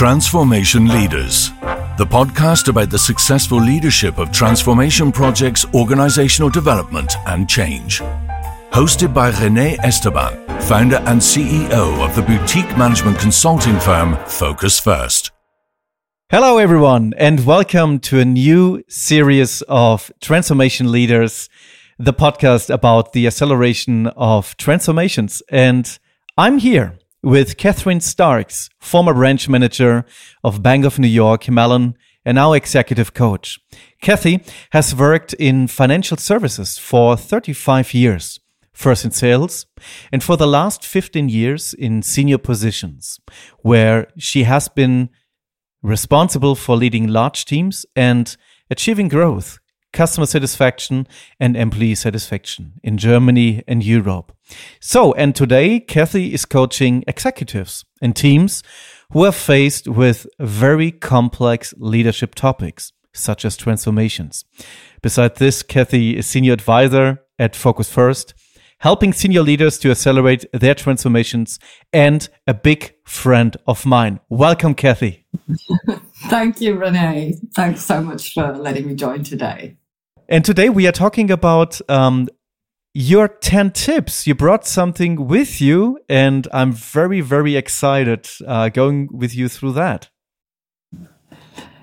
Transformation Leaders, the podcast about the successful leadership of transformation projects, organizational development, and change. Hosted by Rene Esteban, founder and CEO of the boutique management consulting firm Focus First. Hello, everyone, and welcome to a new series of Transformation Leaders, the podcast about the acceleration of transformations. And I'm here with Catherine Starks, former branch manager of Bank of New York Mellon and now executive coach. Kathy has worked in financial services for 35 years, first in sales, and for the last 15 years in senior positions, where she has been responsible for leading large teams and achieving growth customer satisfaction and employee satisfaction in Germany and Europe. So, and today Kathy is coaching executives and teams who are faced with very complex leadership topics, such as transformations. Besides this, Kathy is senior advisor at Focus First, helping senior leaders to accelerate their transformations and a big friend of mine. Welcome, Kathy. Thank you, Renee. Thanks so much for letting me join today. And today we are talking about um, your 10 tips. You brought something with you, and I'm very, very excited uh, going with you through that.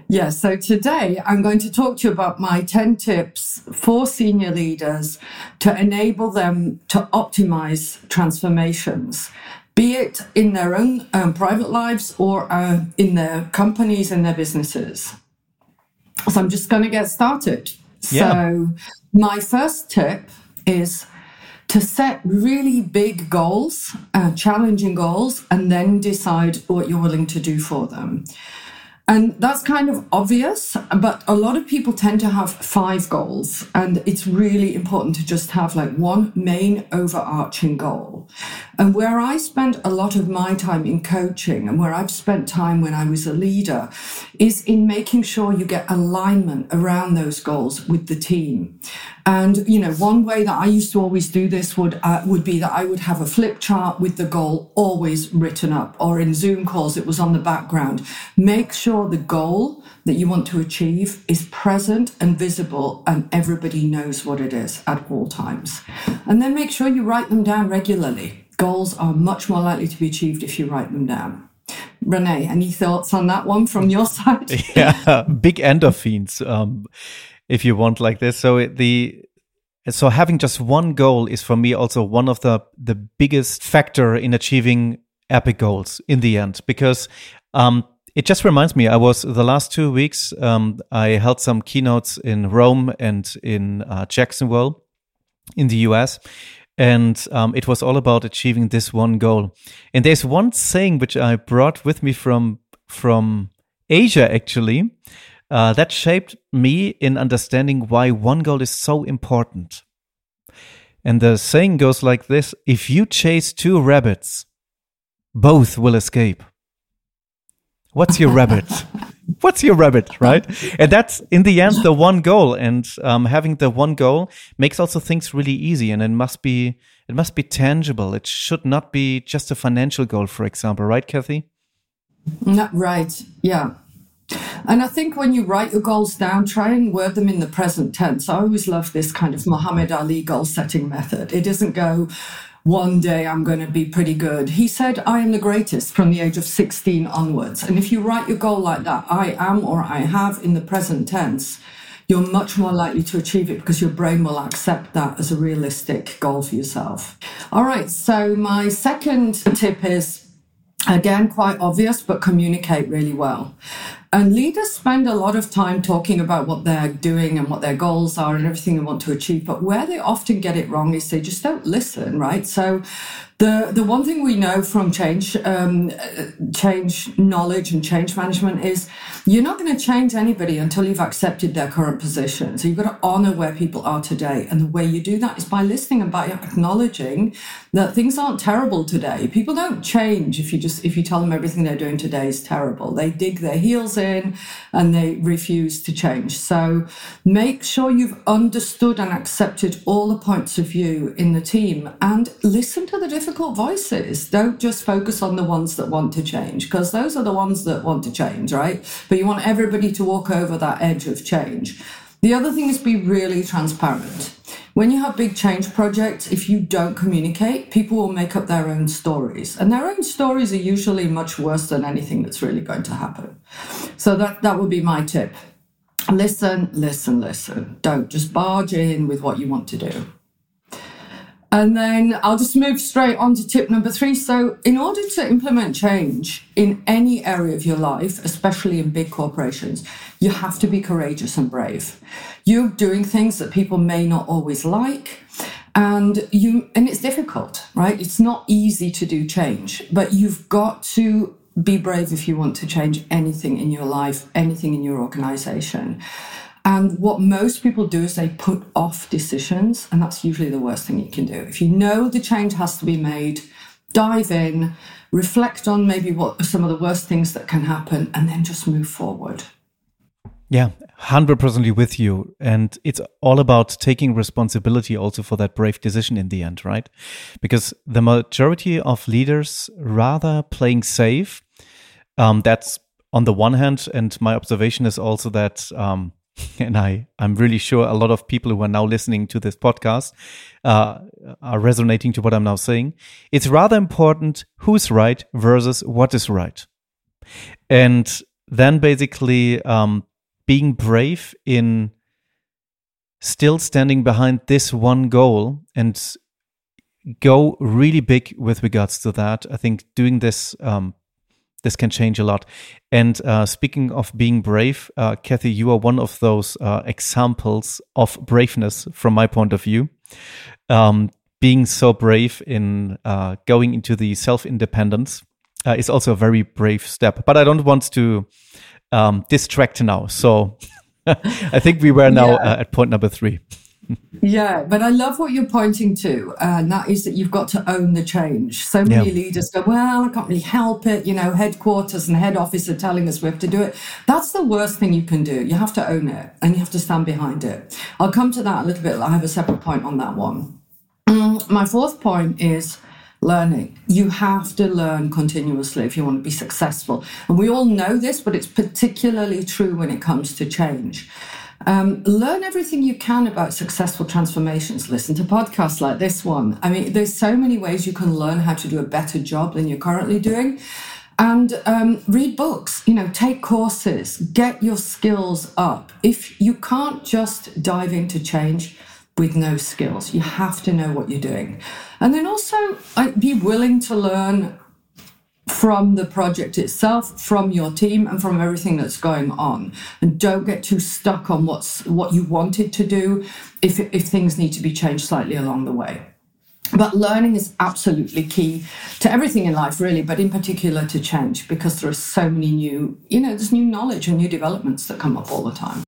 Yeah, so today I'm going to talk to you about my 10 tips for senior leaders to enable them to optimize transformations, be it in their own um, private lives or uh, in their companies and their businesses. So I'm just going to get started. Yeah. So, my first tip is to set really big goals, uh, challenging goals, and then decide what you're willing to do for them. And that's kind of obvious, but a lot of people tend to have five goals. And it's really important to just have like one main overarching goal. And where I spend a lot of my time in coaching and where I've spent time when I was a leader is in making sure you get alignment around those goals with the team. And you know, one way that I used to always do this would uh, would be that I would have a flip chart with the goal always written up, or in Zoom calls it was on the background. Make sure the goal that you want to achieve is present and visible, and everybody knows what it is at all times. And then make sure you write them down regularly. Goals are much more likely to be achieved if you write them down. Renee, any thoughts on that one from your side? yeah, big endorphins. Um, if you want like this. So the so having just one goal is for me also one of the the biggest factor in achieving epic goals in the end because um, it just reminds me i was the last two weeks um, i held some keynotes in rome and in uh, jacksonville in the us and um, it was all about achieving this one goal and there's one saying which i brought with me from from asia actually uh, that shaped me in understanding why one goal is so important. And the saying goes like this if you chase two rabbits, both will escape. What's your rabbit? What's your rabbit, right? And that's in the end the one goal. And um, having the one goal makes also things really easy. And it must be it must be tangible. It should not be just a financial goal, for example, right, Kathy? Not right. Yeah. And I think when you write your goals down, try and word them in the present tense. I always love this kind of Muhammad Ali goal setting method. It doesn't go, one day I'm going to be pretty good. He said, I am the greatest from the age of 16 onwards. And if you write your goal like that, I am or I have in the present tense, you're much more likely to achieve it because your brain will accept that as a realistic goal for yourself. All right. So my second tip is again quite obvious but communicate really well and leaders spend a lot of time talking about what they're doing and what their goals are and everything they want to achieve. But where they often get it wrong is they just don't listen, right? So the the one thing we know from change um, change knowledge and change management is you're not going to change anybody until you've accepted their current position. So you've got to honor where people are today, and the way you do that is by listening and by acknowledging that things aren't terrible today. People don't change if you just if you tell them everything they're doing today is terrible. They dig their heels in and they refuse to change. So make sure you've understood and accepted all the points of view in the team and listen to the difficult voices. Don't just focus on the ones that want to change because those are the ones that want to change, right? But you want everybody to walk over that edge of change. The other thing is be really transparent. When you have big change projects, if you don't communicate, people will make up their own stories. And their own stories are usually much worse than anything that's really going to happen. So that, that would be my tip. Listen, listen, listen. Don't just barge in with what you want to do. And then I'll just move straight on to tip number three. So, in order to implement change in any area of your life, especially in big corporations, you have to be courageous and brave. You're doing things that people may not always like. And you, and it's difficult, right? It's not easy to do change, but you've got to be brave if you want to change anything in your life, anything in your organization. And what most people do is they put off decisions, and that's usually the worst thing you can do. If you know the change has to be made, dive in, reflect on maybe what are some of the worst things that can happen, and then just move forward. Yeah, 100% with you. And it's all about taking responsibility also for that brave decision in the end, right? Because the majority of leaders rather playing safe. Um, that's on the one hand. And my observation is also that um, and I, I'm really sure a lot of people who are now listening to this podcast uh, are resonating to what I'm now saying. It's rather important who's right versus what is right. And then basically um, being brave in still standing behind this one goal and go really big with regards to that. I think doing this um, this can change a lot. And uh, speaking of being brave, uh, Kathy, you are one of those uh, examples of braveness from my point of view. Um, being so brave in uh, going into the self independence uh, is also a very brave step. But I don't want to um, distract now. So I think we were now yeah. Uh, at point number three yeah, but I love what you're pointing to, and that is that you've got to own the change. So many yeah. leaders go, Well, I can't really help it. You know, headquarters and head office are telling us we have to do it. That's the worst thing you can do. You have to own it and you have to stand behind it. I'll come to that a little bit. I have a separate point on that one. Mm, my fourth point is learning. You have to learn continuously if you want to be successful. And we all know this, but it's particularly true when it comes to change. Um, learn everything you can about successful transformations. Listen to podcasts like this one. I mean, there's so many ways you can learn how to do a better job than you're currently doing. And um, read books, you know, take courses, get your skills up. If you can't just dive into change with no skills, you have to know what you're doing. And then also be willing to learn from the project itself, from your team, and from everything that's going on. And don't get too stuck on what's what you wanted to do if if things need to be changed slightly along the way. But learning is absolutely key to everything in life, really, but in particular to change because there are so many new, you know, there's new knowledge and new developments that come up all the time.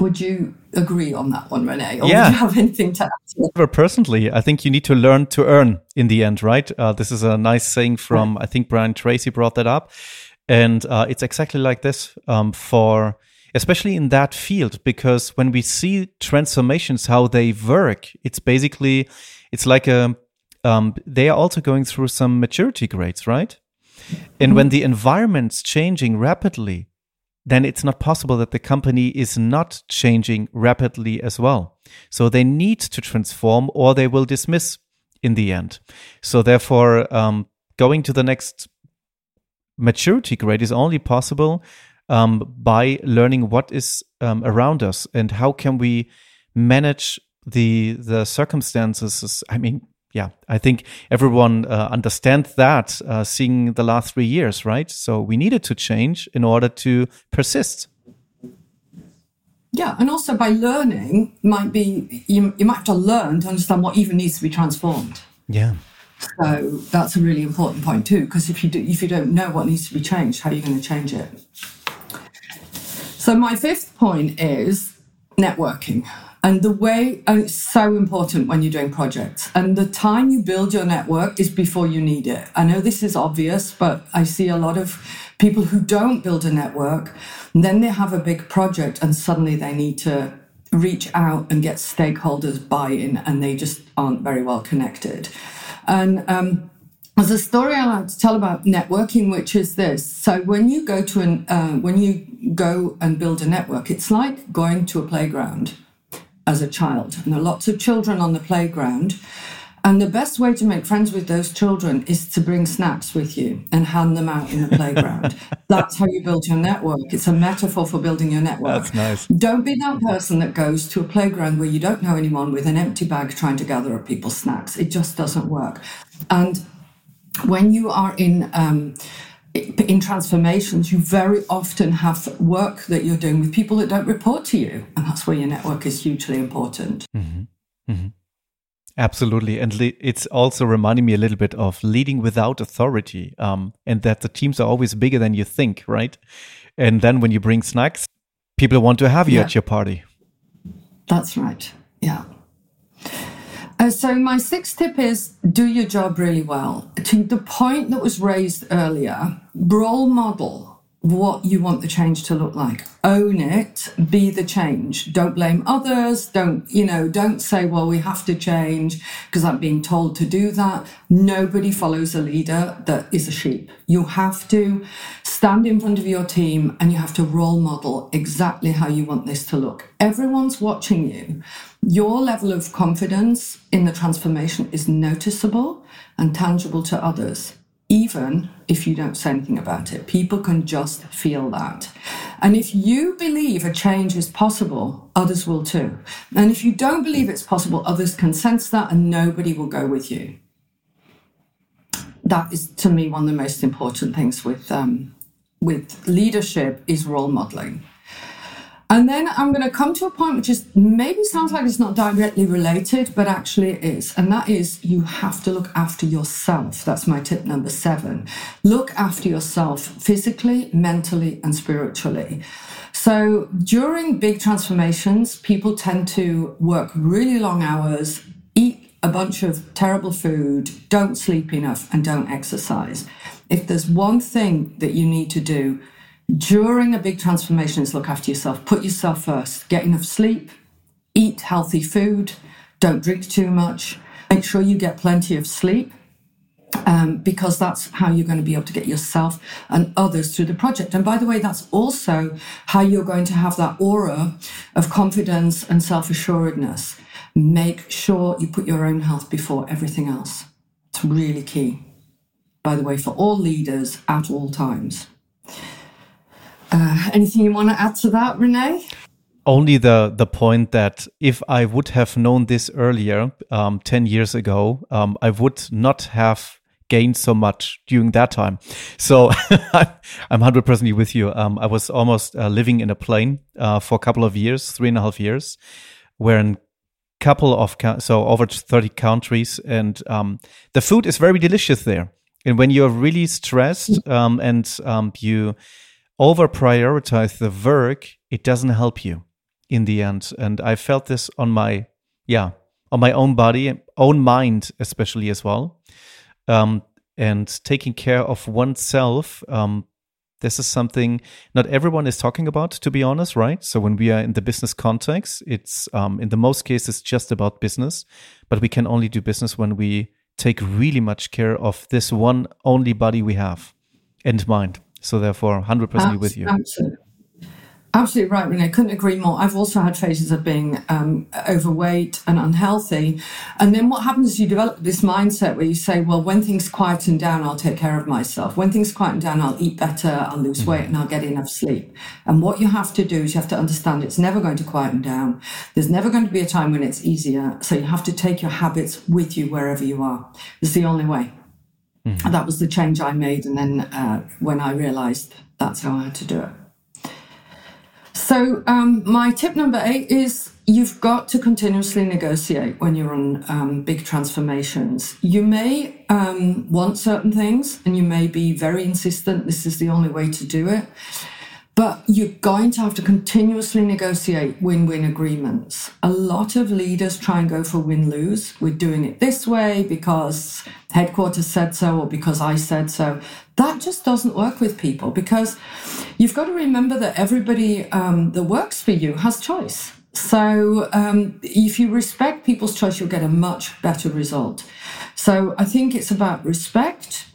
Would you agree on that one, Renee? Or yeah. would you have anything to add? Personally, I think you need to learn to earn in the end, right? Uh, this is a nice saying from, I think Brian Tracy brought that up. And uh, it's exactly like this um, for, especially in that field, because when we see transformations, how they work, it's basically, it's like a, um, they are also going through some maturity grades, right? And mm-hmm. when the environment's changing rapidly, then it's not possible that the company is not changing rapidly as well. So they need to transform or they will dismiss in the end. So therefore, um, going to the next maturity grade is only possible um, by learning what is um, around us and how can we manage the the circumstances. I mean, yeah, I think everyone uh, understands that uh, seeing the last three years, right? So we needed to change in order to persist. Yeah, and also by learning might be you, you might have to learn to understand what even needs to be transformed. Yeah. So that's a really important point too, because if you do, if you don't know what needs to be changed, how are you going to change it? So my fifth point is networking. And the way, and it's so important when you're doing projects. And the time you build your network is before you need it. I know this is obvious, but I see a lot of people who don't build a network, then they have a big project and suddenly they need to reach out and get stakeholders buy in, and they just aren't very well connected. And um, there's a story I like to tell about networking, which is this. So when you go to an uh, when you go and build a network, it's like going to a playground as a child, and there are lots of children on the playground. And the best way to make friends with those children is to bring snacks with you and hand them out in the playground. That's how you build your network. It's a metaphor for building your network. That's nice. Don't be that person that goes to a playground where you don't know anyone with an empty bag trying to gather up people's snacks. It just doesn't work. And when you are in um, in transformations, you very often have work that you're doing with people that don't report to you, and that's where your network is hugely important. Mm-hmm. Mm-hmm. Absolutely. And le- it's also reminding me a little bit of leading without authority um, and that the teams are always bigger than you think, right? And then when you bring snacks, people want to have you yeah. at your party. That's right. Yeah. Uh, so, my sixth tip is do your job really well. To the point that was raised earlier, role model what you want the change to look like. Own it, be the change. Don't blame others. Don't, you know, don't say, well, we have to change because I'm being told to do that. Nobody follows a leader that is a sheep. You have to stand in front of your team and you have to role model exactly how you want this to look. Everyone's watching you. Your level of confidence in the transformation is noticeable and tangible to others even if you don't say anything about it. People can just feel that. And if you believe a change is possible, others will too. And if you don't believe it's possible, others can sense that and nobody will go with you. That is, to me, one of the most important things with, um, with leadership is role modeling. And then I'm going to come to a point which is maybe sounds like it's not directly related, but actually it is. And that is you have to look after yourself. That's my tip number seven. Look after yourself physically, mentally, and spiritually. So during big transformations, people tend to work really long hours, eat a bunch of terrible food, don't sleep enough, and don't exercise. If there's one thing that you need to do, during a big transformation is look after yourself. Put yourself first. Get enough sleep, eat healthy food, don't drink too much. Make sure you get plenty of sleep. Um, because that's how you're going to be able to get yourself and others through the project. And by the way, that's also how you're going to have that aura of confidence and self assuredness. Make sure you put your own health before everything else. It's really key, by the way, for all leaders at all times. Uh, anything you want to add to that, Renee? Only the the point that if I would have known this earlier, um, ten years ago, um, I would not have gained so much during that time. So I'm hundred percent with you. Um, I was almost uh, living in a plane uh, for a couple of years, three and a half years, where in couple of so over 30 countries and um, the food is very delicious there and when you're really stressed um, and um, you over prioritize the work, it doesn't help you in the end. And I felt this on my, yeah, on my own body, own mind, especially as well. Um, and taking care of oneself, um, this is something not everyone is talking about, to be honest, right? So when we are in the business context, it's um, in the most cases just about business, but we can only do business when we take really much care of this one only body we have and mind. So therefore, 100% with you. Absolutely. Absolutely right, Renee. I couldn't agree more. I've also had phases of being um, overweight and unhealthy. And then what happens is you develop this mindset where you say, well, when things quieten down, I'll take care of myself. When things quieten down, I'll eat better, I'll lose mm-hmm. weight, and I'll get enough sleep. And what you have to do is you have to understand it's never going to quieten down. There's never going to be a time when it's easier. So you have to take your habits with you wherever you are. It's the only way. Mm-hmm. That was the change I made. And then uh, when I realized that's how I had to do it. So, um, my tip number eight is you've got to continuously negotiate when you're on um, big transformations. You may um, want certain things and you may be very insistent, this is the only way to do it. But you're going to have to continuously negotiate win win agreements. A lot of leaders try and go for win lose. We're doing it this way because headquarters said so or because I said so. That just doesn't work with people because you've got to remember that everybody um, that works for you has choice. So um, if you respect people's choice, you'll get a much better result. So I think it's about respect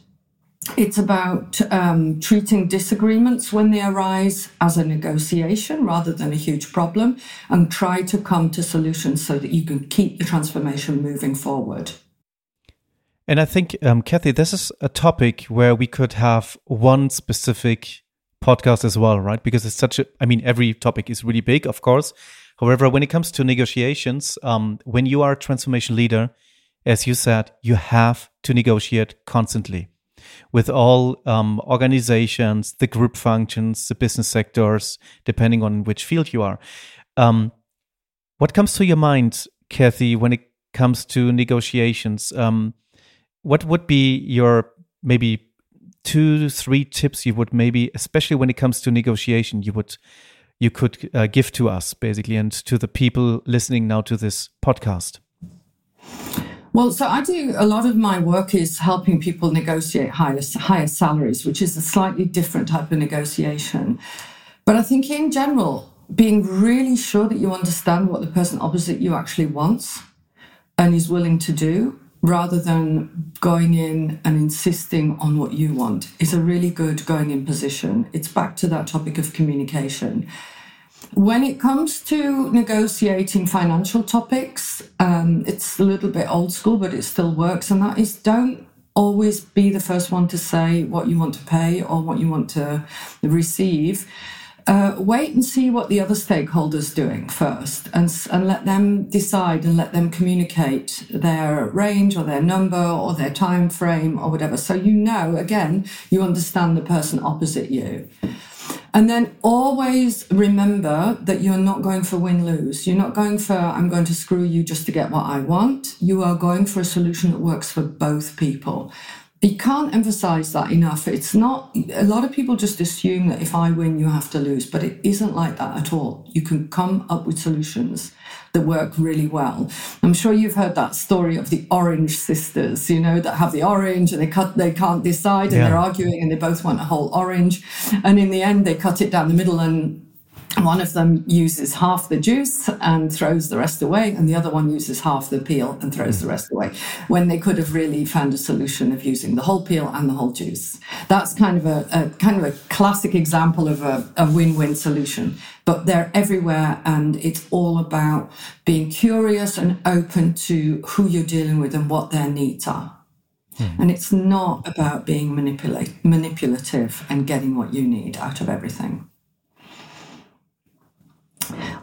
it's about um, treating disagreements when they arise as a negotiation rather than a huge problem and try to come to solutions so that you can keep the transformation moving forward. And I think, um, Kathy, this is a topic where we could have one specific podcast as well, right? Because it's such a, I mean, every topic is really big, of course. However, when it comes to negotiations, um, when you are a transformation leader, as you said, you have to negotiate constantly with all um, organizations, the group functions, the business sectors, depending on which field you are. Um, what comes to your mind, Kathy, when it comes to negotiations? Um, what would be your maybe two, three tips you would maybe, especially when it comes to negotiation, you would you could uh, give to us basically and to the people listening now to this podcast? Well, so I do a lot of my work is helping people negotiate higher, higher salaries, which is a slightly different type of negotiation. But I think in general, being really sure that you understand what the person opposite you actually wants and is willing to do rather than going in and insisting on what you want is a really good going in position. It's back to that topic of communication. When it comes to negotiating financial topics, um, it's a little bit old school, but it still works. And that is don't always be the first one to say what you want to pay or what you want to receive. Uh, wait and see what the other stakeholders doing first and, and let them decide and let them communicate their range or their number or their time frame or whatever so you know again you understand the person opposite you and then always remember that you're not going for win lose. You're not going for, I'm going to screw you just to get what I want. You are going for a solution that works for both people you can't emphasize that enough. It's not, a lot of people just assume that if I win, you have to lose, but it isn't like that at all. You can come up with solutions that work really well. I'm sure you've heard that story of the orange sisters, you know, that have the orange and they cut, they can't decide and yeah. they're arguing and they both want a whole orange. And in the end, they cut it down the middle and one of them uses half the juice and throws the rest away, and the other one uses half the peel and throws the rest away. When they could have really found a solution of using the whole peel and the whole juice. That's kind of a, a kind of a classic example of a, a win-win solution. But they're everywhere, and it's all about being curious and open to who you're dealing with and what their needs are. Hmm. And it's not about being manipulate, manipulative and getting what you need out of everything.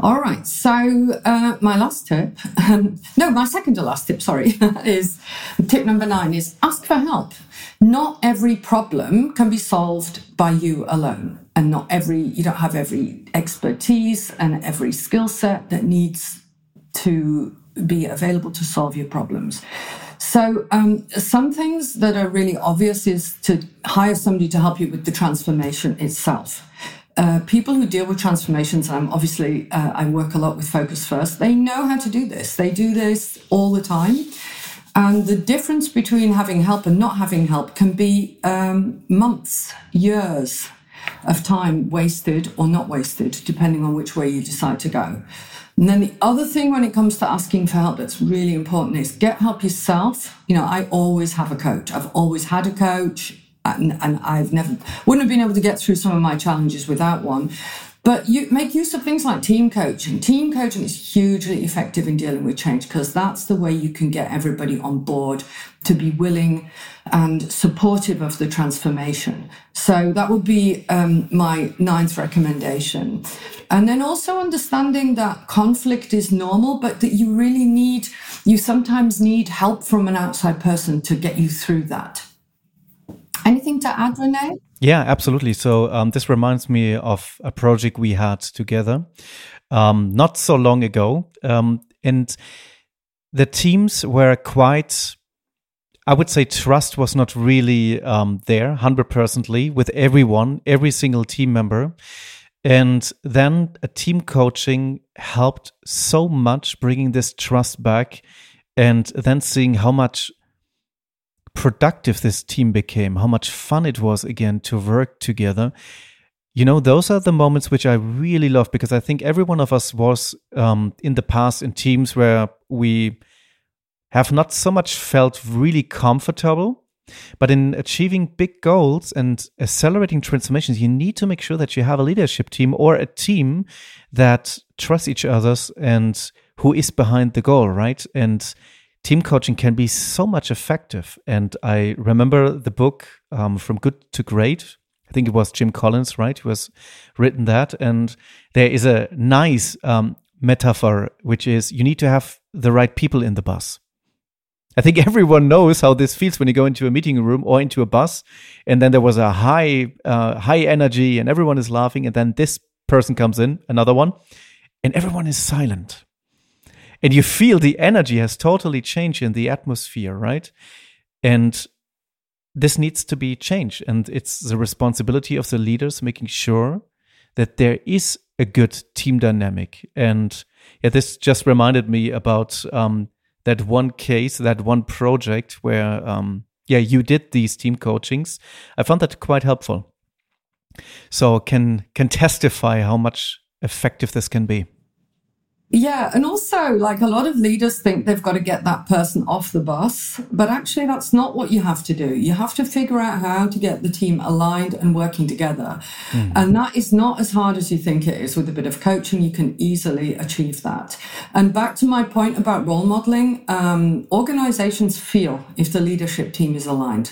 All right. So uh, my last tip, um, no, my second to last tip, sorry, is tip number nine is ask for help. Not every problem can be solved by you alone, and not every you don't have every expertise and every skill set that needs to be available to solve your problems. So, um, some things that are really obvious is to hire somebody to help you with the transformation itself. Uh, people who deal with transformations, I'm obviously, uh, I work a lot with Focus First, they know how to do this. They do this all the time. And the difference between having help and not having help can be um, months, years of time wasted or not wasted, depending on which way you decide to go. And then the other thing when it comes to asking for help that's really important is get help yourself. You know, I always have a coach. I've always had a coach and, I've never wouldn't have been able to get through some of my challenges without one. But you make use of things like team coaching. Team coaching is hugely effective in dealing with change because that's the way you can get everybody on board to be willing and supportive of the transformation. So that would be um, my ninth recommendation. And then also understanding that conflict is normal, but that you really need, you sometimes need help from an outside person to get you through that. Anything to add, Rene? Yeah, absolutely. So um, this reminds me of a project we had together um, not so long ago, um, and the teams were quite. I would say trust was not really um, there, hundred percently, with everyone, every single team member. And then a team coaching helped so much bringing this trust back and then seeing how much productive this team became, how much fun it was again to work together. You know, those are the moments which I really love because I think every one of us was um, in the past in teams where we have not so much felt really comfortable. But in achieving big goals and accelerating transformations, you need to make sure that you have a leadership team or a team that trusts each other's and who is behind the goal, right? And team coaching can be so much effective. And I remember the book um, From Good to Great. I think it was Jim Collins, right? Who has written that. And there is a nice um, metaphor, which is you need to have the right people in the bus. I think everyone knows how this feels when you go into a meeting room or into a bus, and then there was a high, uh, high energy, and everyone is laughing, and then this person comes in, another one, and everyone is silent and you feel the energy has totally changed in the atmosphere, right? And this needs to be changed. And it's the responsibility of the leaders making sure that there is a good team dynamic. And yeah, this just reminded me about um, that one case, that one project where, um, yeah, you did these team coachings. I found that quite helpful. So can can testify how much effective this can be. Yeah, and also like a lot of leaders think they've got to get that person off the bus, but actually that's not what you have to do. You have to figure out how to get the team aligned and working together. Mm. And that is not as hard as you think it is. With a bit of coaching, you can easily achieve that. And back to my point about role modeling, um, organizations feel if the leadership team is aligned.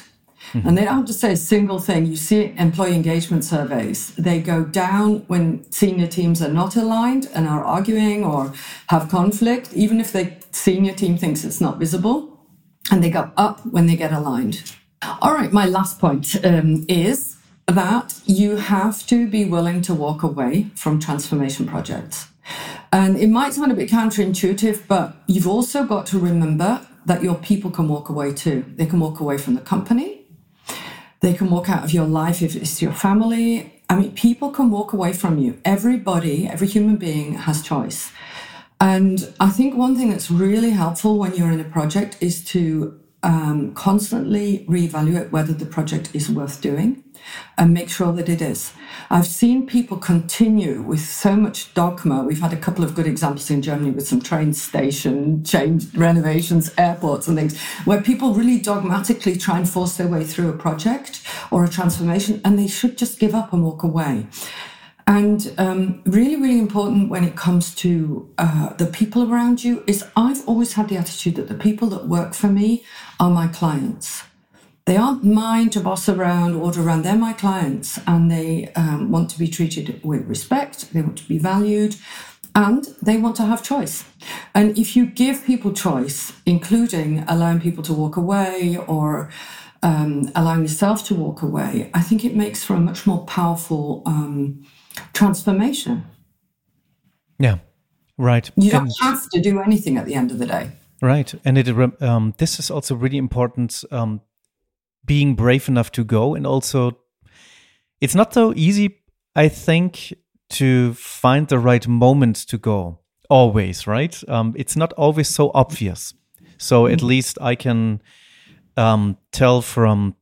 Mm-hmm. And they don't have to say a single thing. You see employee engagement surveys, they go down when senior teams are not aligned and are arguing or have conflict, even if the senior team thinks it's not visible. And they go up when they get aligned. All right, my last point um, is that you have to be willing to walk away from transformation projects. And it might sound a bit counterintuitive, but you've also got to remember that your people can walk away too. They can walk away from the company, they can walk out of your life if it's your family. I mean, people can walk away from you. Everybody, every human being has choice. And I think one thing that's really helpful when you're in a project is to um, constantly reevaluate whether the project is worth doing and make sure that it is. I've seen people continue with so much dogma. We've had a couple of good examples in Germany with some train station change renovations, airports, and things, where people really dogmatically try and force their way through a project or a transformation, and they should just give up and walk away. And um, really, really important when it comes to uh, the people around you is I've always had the attitude that the people that work for me are my clients. They aren't mine to boss around, order around. They're my clients and they um, want to be treated with respect. They want to be valued and they want to have choice. And if you give people choice, including allowing people to walk away or um, allowing yourself to walk away, I think it makes for a much more powerful um, transformation. Yeah, right. You don't and, have to do anything at the end of the day. Right, and it um, this is also really important um, being brave enough to go and also it's not so easy i think to find the right moment to go always right um, it's not always so obvious so at mm-hmm. least i can um, tell from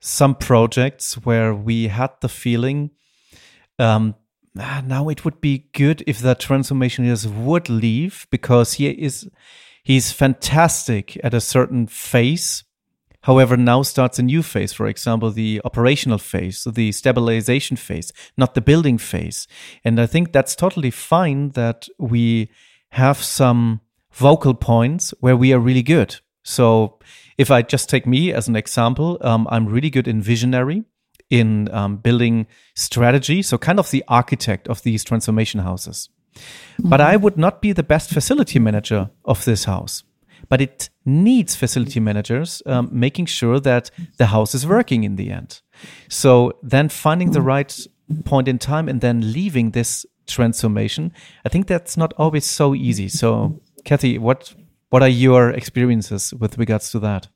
some projects where we had the feeling um, ah, now it would be good if the transformationist would leave because he is he's fantastic at a certain phase However, now starts a new phase, for example, the operational phase, so the stabilization phase, not the building phase. And I think that's totally fine that we have some vocal points where we are really good. So if I just take me as an example, um, I'm really good in visionary, in um, building strategy. So kind of the architect of these transformation houses. Mm-hmm. But I would not be the best facility manager of this house but it needs facility managers um, making sure that the house is working in the end. So then finding the right point in time and then leaving this transformation, I think that's not always so easy. So, Kathy, what what are your experiences with regards to that?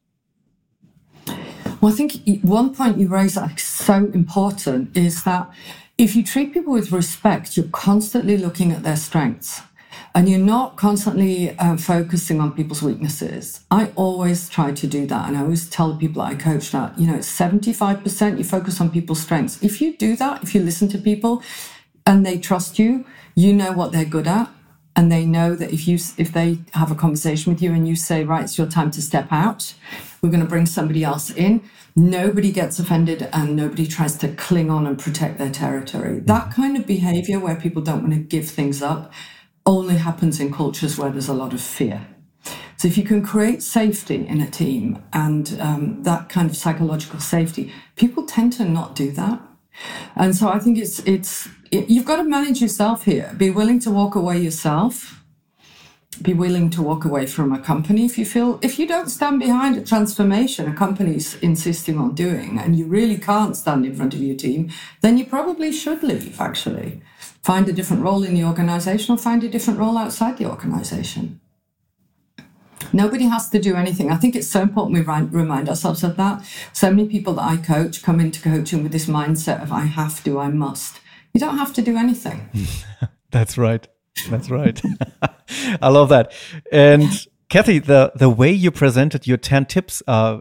Well, I think one point you raise that's so important is that if you treat people with respect, you're constantly looking at their strengths and you're not constantly uh, focusing on people's weaknesses. I always try to do that. And I always tell the people I coach that, you know, 75% you focus on people's strengths. If you do that, if you listen to people and they trust you, you know what they're good at. And they know that if you if they have a conversation with you and you say, right, it's your time to step out, we're going to bring somebody else in. Nobody gets offended and nobody tries to cling on and protect their territory. That kind of behavior where people don't want to give things up only happens in cultures where there's a lot of fear. So if you can create safety in a team and um, that kind of psychological safety, people tend to not do that. And so I think it's it's it, you've got to manage yourself here. Be willing to walk away yourself. Be willing to walk away from a company if you feel if you don't stand behind a transformation a company's insisting on doing, and you really can't stand in front of your team, then you probably should leave. Actually, find a different role in the organization or find a different role outside the organization. Nobody has to do anything. I think it's so important we remind ourselves of that. So many people that I coach come into coaching with this mindset of I have to, I must. You don't have to do anything. That's right. That's right. I love that. And Kathy, the, the way you presented your 10 tips uh,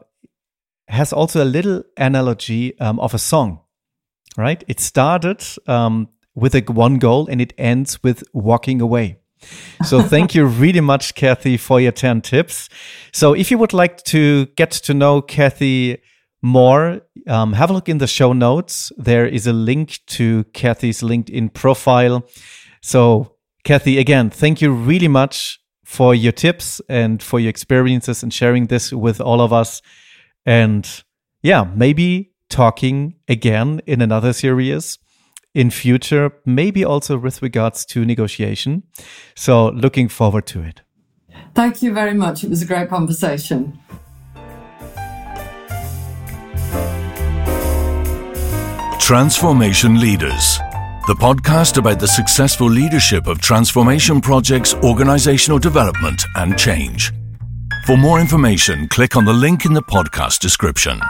has also a little analogy um, of a song, right? It started um, with a one goal and it ends with walking away. So thank you really much, Kathy, for your 10 tips. So if you would like to get to know Kathy more, um, have a look in the show notes. There is a link to Kathy's LinkedIn profile. So Kathy, again, thank you really much for your tips and for your experiences and sharing this with all of us. And yeah, maybe talking again in another series in future, maybe also with regards to negotiation. So looking forward to it. Thank you very much. It was a great conversation. Transformation Leaders, the podcast about the successful leadership of transformation projects, organizational development, and change. For more information, click on the link in the podcast description.